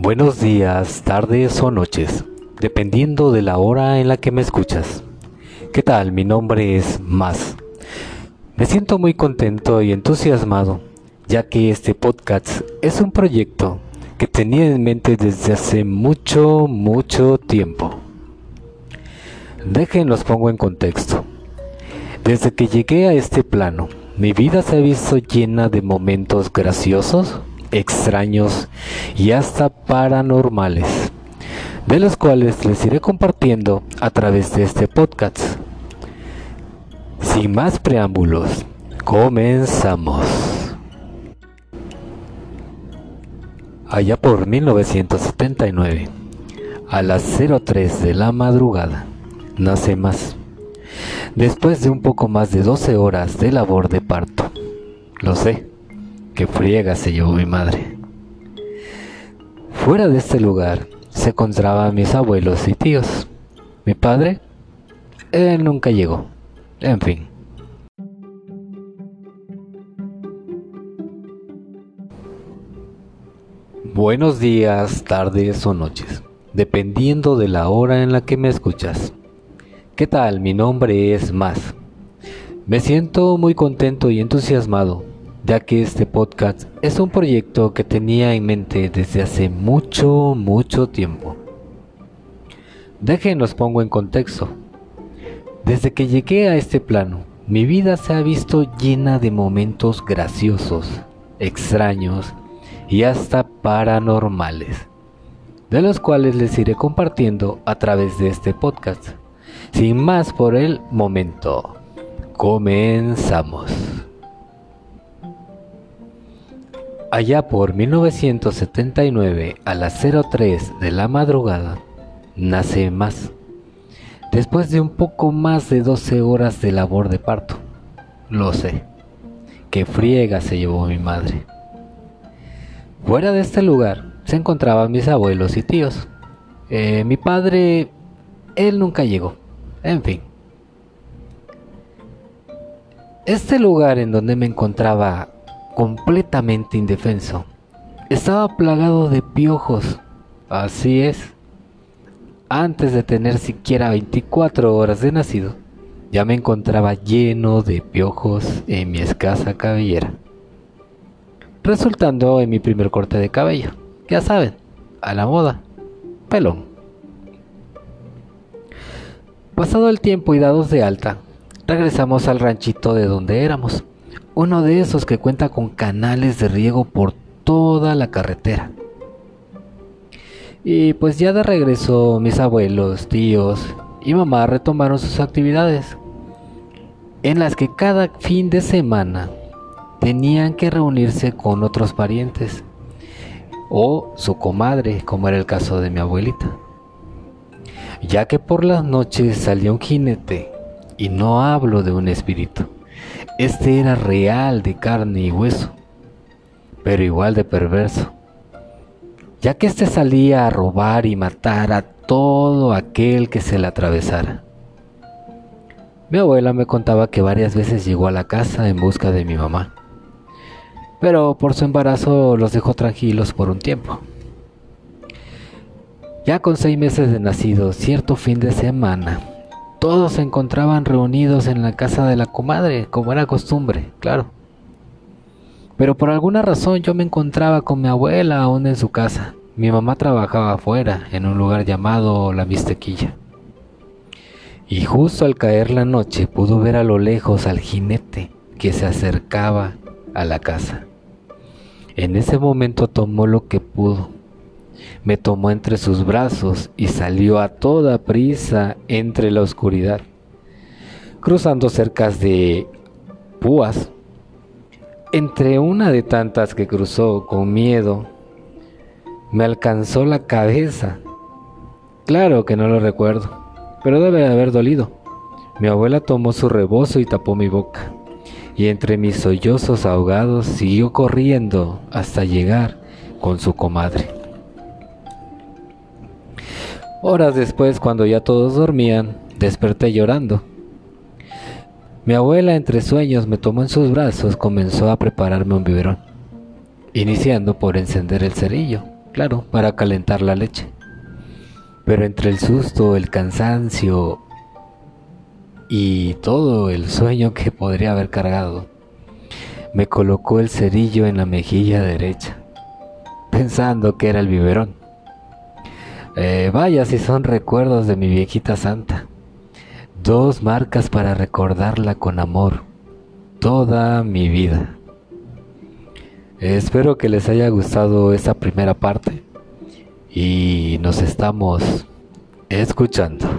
Buenos días, tardes o noches, dependiendo de la hora en la que me escuchas. ¿Qué tal? Mi nombre es Más. Me siento muy contento y entusiasmado, ya que este podcast es un proyecto que tenía en mente desde hace mucho, mucho tiempo. Déjenlos pongo en contexto. Desde que llegué a este plano, mi vida se ha visto llena de momentos graciosos, extraños y hasta paranormales, de los cuales les iré compartiendo a través de este podcast. Sin más preámbulos, comenzamos. Allá por 1979, a las 03 de la madrugada, nace más. Después de un poco más de 12 horas de labor de parto. Lo sé, que friega se llevó mi madre. Fuera de este lugar se encontraban mis abuelos y tíos. Mi padre, él nunca llegó. En fin. Buenos días, tardes o noches, dependiendo de la hora en la que me escuchas. ¿Qué tal? Mi nombre es Más. Me siento muy contento y entusiasmado, ya que este podcast es un proyecto que tenía en mente desde hace mucho, mucho tiempo. Déjenos pongo en contexto. Desde que llegué a este plano, mi vida se ha visto llena de momentos graciosos, extraños y hasta paranormales, de los cuales les iré compartiendo a través de este podcast. Sin más por el momento, comenzamos. Allá por 1979 a las 03 de la madrugada, nace más. Después de un poco más de 12 horas de labor de parto. Lo sé. Que friega se llevó mi madre. Fuera de este lugar se encontraban mis abuelos y tíos. Eh, mi padre, él nunca llegó. En fin. Este lugar en donde me encontraba completamente indefenso estaba plagado de piojos. Así es. Antes de tener siquiera 24 horas de nacido, ya me encontraba lleno de piojos en mi escasa cabellera. Resultando en mi primer corte de cabello. Ya saben, a la moda. Pelón. Pasado el tiempo y dados de alta, regresamos al ranchito de donde éramos, uno de esos que cuenta con canales de riego por toda la carretera. Y pues ya de regreso mis abuelos, tíos y mamá retomaron sus actividades, en las que cada fin de semana tenían que reunirse con otros parientes o su comadre, como era el caso de mi abuelita ya que por las noches salía un jinete, y no hablo de un espíritu. Este era real de carne y hueso, pero igual de perverso, ya que este salía a robar y matar a todo aquel que se le atravesara. Mi abuela me contaba que varias veces llegó a la casa en busca de mi mamá, pero por su embarazo los dejó tranquilos por un tiempo. Ya con seis meses de nacido, cierto fin de semana, todos se encontraban reunidos en la casa de la comadre, como era costumbre, claro. Pero por alguna razón yo me encontraba con mi abuela aún en su casa. Mi mamá trabajaba afuera, en un lugar llamado La Mistequilla. Y justo al caer la noche pudo ver a lo lejos al jinete que se acercaba a la casa. En ese momento tomó lo que pudo me tomó entre sus brazos y salió a toda prisa entre la oscuridad, cruzando cercas de púas. Entre una de tantas que cruzó con miedo, me alcanzó la cabeza. Claro que no lo recuerdo, pero debe haber dolido. Mi abuela tomó su rebozo y tapó mi boca, y entre mis sollozos ahogados siguió corriendo hasta llegar con su comadre. Horas después, cuando ya todos dormían, desperté llorando. Mi abuela, entre sueños, me tomó en sus brazos, comenzó a prepararme un biberón, iniciando por encender el cerillo, claro, para calentar la leche. Pero entre el susto, el cansancio y todo el sueño que podría haber cargado, me colocó el cerillo en la mejilla derecha, pensando que era el biberón. Eh, vaya si son recuerdos de mi viejita santa. Dos marcas para recordarla con amor toda mi vida. Espero que les haya gustado esta primera parte y nos estamos escuchando.